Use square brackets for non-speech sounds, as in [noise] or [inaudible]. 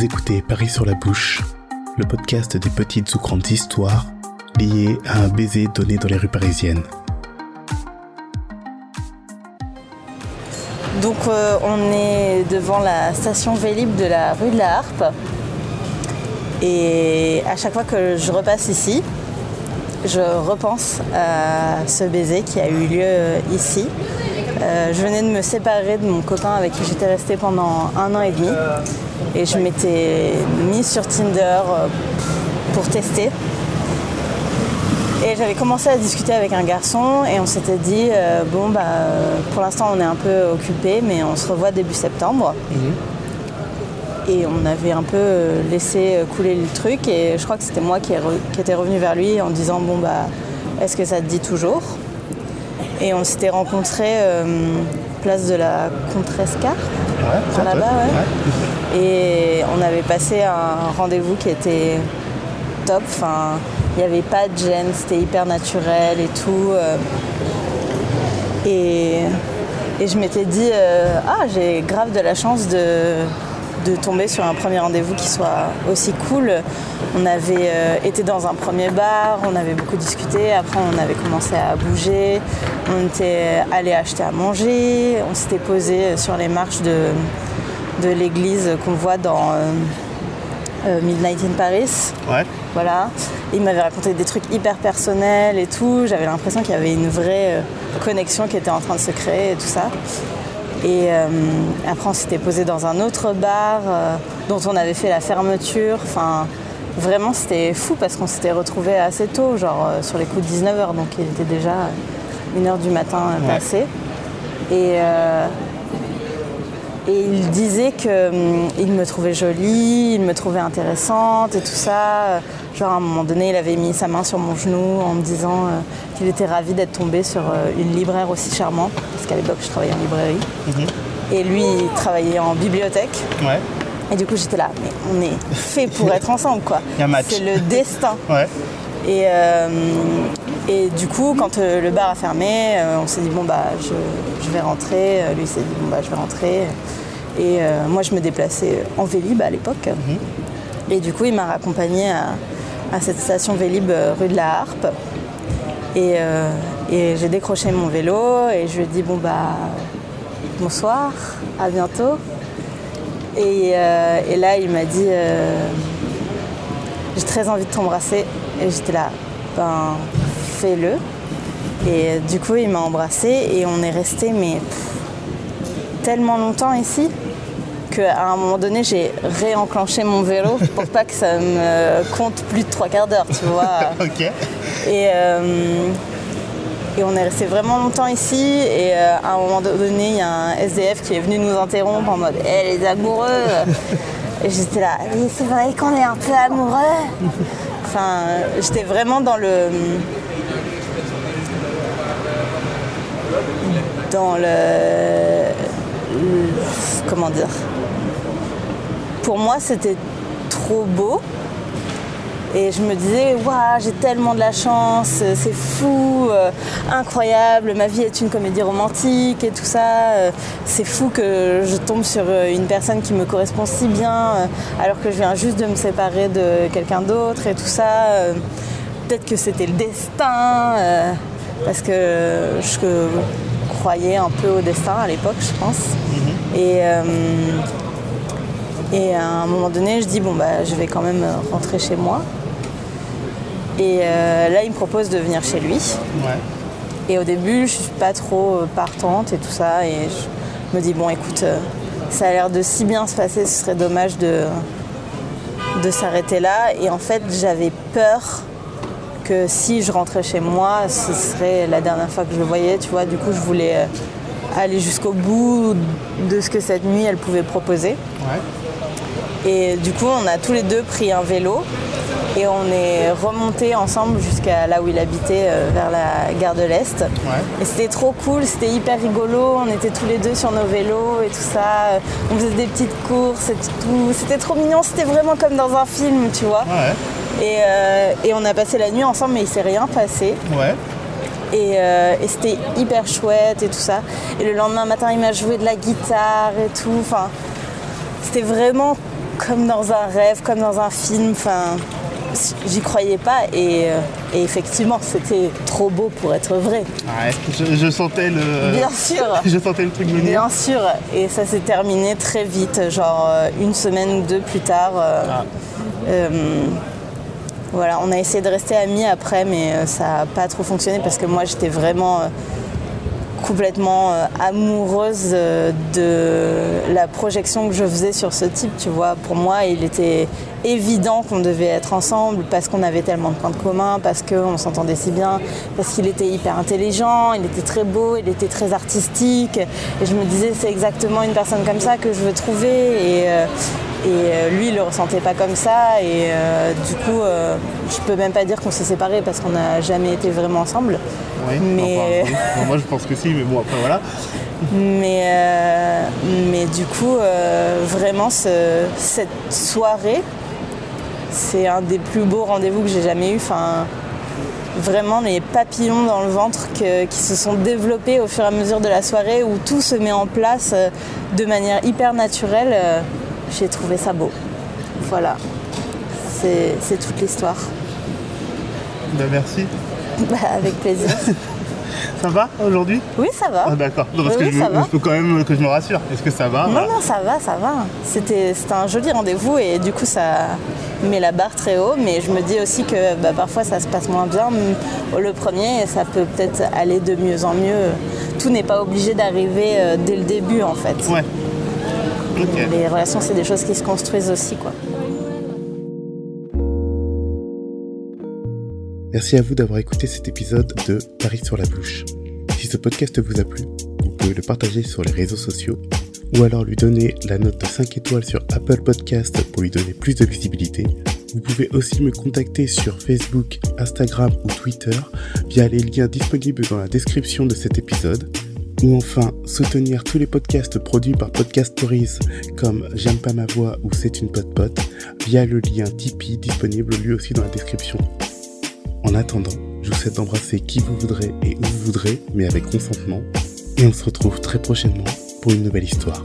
Vous écoutez Paris sur la bouche, le podcast des petites ou grandes histoires liées à un baiser donné dans les rues parisiennes. Donc euh, on est devant la station Vélib de la rue de la Harpe. Et à chaque fois que je repasse ici, je repense à ce baiser qui a eu lieu ici. Euh, je venais de me séparer de mon copain avec qui j'étais restée pendant un an et demi. Et je m'étais mise sur Tinder euh, pour tester. Et j'avais commencé à discuter avec un garçon et on s'était dit, euh, bon, bah, pour l'instant on est un peu occupé, mais on se revoit début septembre. Et on avait un peu laissé couler le truc et je crois que c'était moi qui, étais revenue vers lui en disant, bon, bah, est-ce que ça te dit toujours? Et on s'était rencontrés euh, place de la Contresca, par là-bas, ouais. Et on avait passé un rendez-vous qui était top. Enfin, il n'y avait pas de gêne, c'était hyper naturel et tout. euh. Et, je m'étais dit, euh, ah, j'ai grave de la chance de, de tomber sur un premier rendez-vous qui soit aussi cool. On avait euh, été dans un premier bar, on avait beaucoup discuté, après on avait commencé à bouger, on était allé acheter à manger, on s'était posé sur les marches de, de l'église qu'on voit dans euh, euh, Midnight in Paris. Ouais. Voilà. Il m'avait raconté des trucs hyper personnels et tout. J'avais l'impression qu'il y avait une vraie euh, connexion qui était en train de se créer et tout ça. Et euh, après, on s'était posé dans un autre bar euh, dont on avait fait la fermeture. Enfin, vraiment, c'était fou parce qu'on s'était retrouvés assez tôt, genre euh, sur les coups de 19h. Donc, il était déjà 1h du matin Ouais. passé. Et, et il disait qu'il me trouvait jolie, il me trouvait intéressante et tout ça. Genre à un moment donné, il avait mis sa main sur mon genou en me disant euh, qu'il était ravi d'être tombé sur euh, une libraire aussi charmante, parce qu'à l'époque je travaillais en librairie. Et lui, il travaillait en bibliothèque. Ouais. Et du coup, j'étais là, mais on est fait pour être ensemble, quoi. [laughs] C'est le destin. Ouais. Et, euh, et du coup, quand euh, le bar a fermé, euh, on s'est dit bon bah je, je vais rentrer. Lui il s'est dit bon bah je vais rentrer. Et euh, moi je me déplaçais en Vélib à l'époque. Et du coup il m'a raccompagné à, à cette station Vélib euh, rue de la Harpe. Et, euh, et j'ai décroché mon vélo et je lui ai dit bon bah bonsoir, à bientôt. Et, euh, et là il m'a dit j'ai très envie de t'embrasser. Et j'étais là, ben fais-le. Et du coup, il m'a embrassé et on est resté mais pff, tellement longtemps ici qu'à un moment donné, j'ai réenclenché mon vélo pour pas que ça me compte plus de trois quarts d'heure, tu vois. [laughs] Ok. Et, euh, et on est resté vraiment longtemps ici. Et euh, à un moment donné, il y a un SDF qui est venu nous interrompre en mode Hé les amoureux Et j'étais là, c'est vrai qu'on est un peu amoureux. Enfin, j'étais vraiment dans le. Dans le. Comment dire? Pour moi, c'était trop beau. Et je me disais, waouh, j'ai tellement de la chance, c'est fou, euh, incroyable, ma vie est une comédie romantique et tout ça. euh, c'est fou que je tombe sur euh, une personne qui me correspond si bien, alors que je viens juste de me séparer de quelqu'un d'autre et tout ça. Peut-être que c'était le destin, parce que je croyais un peu au destin à l'époque, je pense. Et. euh, et à un moment donné, je dis bon bah je vais quand même rentrer chez moi. Et euh, là, il me propose de venir chez lui. Ouais. Et au début, je suis pas trop euh, partante et tout ça. Et je me dis bon, écoute, ça a l'air de si bien se passer, ce serait dommage de de s'arrêter là. Et en fait, j'avais peur si je rentrais chez moi, ce serait la dernière fois que je le voyais. Tu vois, du coup, je voulais euh, aller jusqu'au bout de ce que cette nuit elle pouvait proposer. Ouais. Et du coup, on a tous les deux pris un vélo et on est remonté ensemble jusqu'à là où il habitait, euh, vers la gare de l'Est. Et c'était trop cool, c'était hyper rigolo. On était tous les deux sur nos vélos et tout ça. On faisait des petites courses et tout. C'était trop mignon, c'était vraiment comme dans un film, tu vois. Ouais. Et, euh, et on a passé la nuit ensemble, mais il s'est rien passé. Ouais. Et, euh, et c'était hyper chouette et tout ça. Et le lendemain matin, il m'a joué de la guitare et tout. Enfin, c'était vraiment comme dans un rêve, comme dans un film. Enfin, j'y croyais pas et, euh, et effectivement c'était trop beau pour être vrai. Ouais, je, je sentais le. Bien sûr. [laughs] je sentais le truc venir. Bien sûr. Et ça s'est terminé très vite, genre une semaine ou deux plus tard. Ah. euh, voilà, on a essayé de rester amis après, mais euh, ça n'a pas trop fonctionné parce que moi j'étais vraiment euh, complètement euh, amoureuse de la projection que je faisais sur ce type, tu vois. Pour moi, il était évident qu'on devait être ensemble parce qu'on avait tellement de points de commun, parce qu'on s'entendait si bien, parce qu'il était hyper intelligent, il était très beau, il était très artistique. Et je me disais, c'est exactement une personne comme ça que je veux trouver. Et euh, lui, il le ressentait pas comme ça. Et euh, du coup, euh, je peux même pas dire qu'on s'est séparés parce qu'on n'a jamais été vraiment ensemble. Oui, Mais- enfin. Bon, moi je pense que si, mais bon après voilà. Mais, euh, mais du coup, euh, vraiment, ce- cette soirée, c'est un des plus beaux rendez-vous que j'ai jamais eu. Enfin, vraiment les papillons dans le ventre que- qui se sont développés au fur et à mesure de la soirée où tout se met en place euh, de manière hyper naturelle. J'ai trouvé ça beau. Voilà. C'est toute l'histoire. Ben, merci. [laughs] Bah, avec plaisir. [laughs] Ça va aujourd'hui? Oui, ça va. Ah d'accord. Non, parce Oui, que oui, je, me- faut quand même que je me rassure. Est-ce que ça va? Non, Voilà. non, ça va, ça va. C'était un joli rendez-vous et du coup, ça met la barre très haut. Mais je me dis aussi que bah, parfois, ça se passe moins bien mm, le premier et ça peut peut-être aller de mieux en mieux. Tout n'est pas obligé d'arriver euh, dès le début, en fait. Ouais. Les relations, c'est des choses qui se construisent aussi, quoi. Merci à vous d'avoir écouté cet épisode de Paris sur la bouche. Si ce podcast vous a plu, vous pouvez le partager sur les réseaux sociaux ou alors lui donner la note de 5 étoiles sur Apple Podcast pour lui donner plus de visibilité. Vous pouvez aussi me contacter sur Facebook, Instagram ou Twitter via les liens disponibles dans la description de cet épisode. Ou enfin, soutenir tous les podcasts produits par Podcast Stories comme J'aime pas ma voix ou C'est une pote pote via le lien Tipeee disponible lui aussi dans la description. En attendant, je vous souhaite d'embrasser qui vous voudrez et où vous voudrez, mais avec consentement. Et on se retrouve très prochainement pour une nouvelle histoire.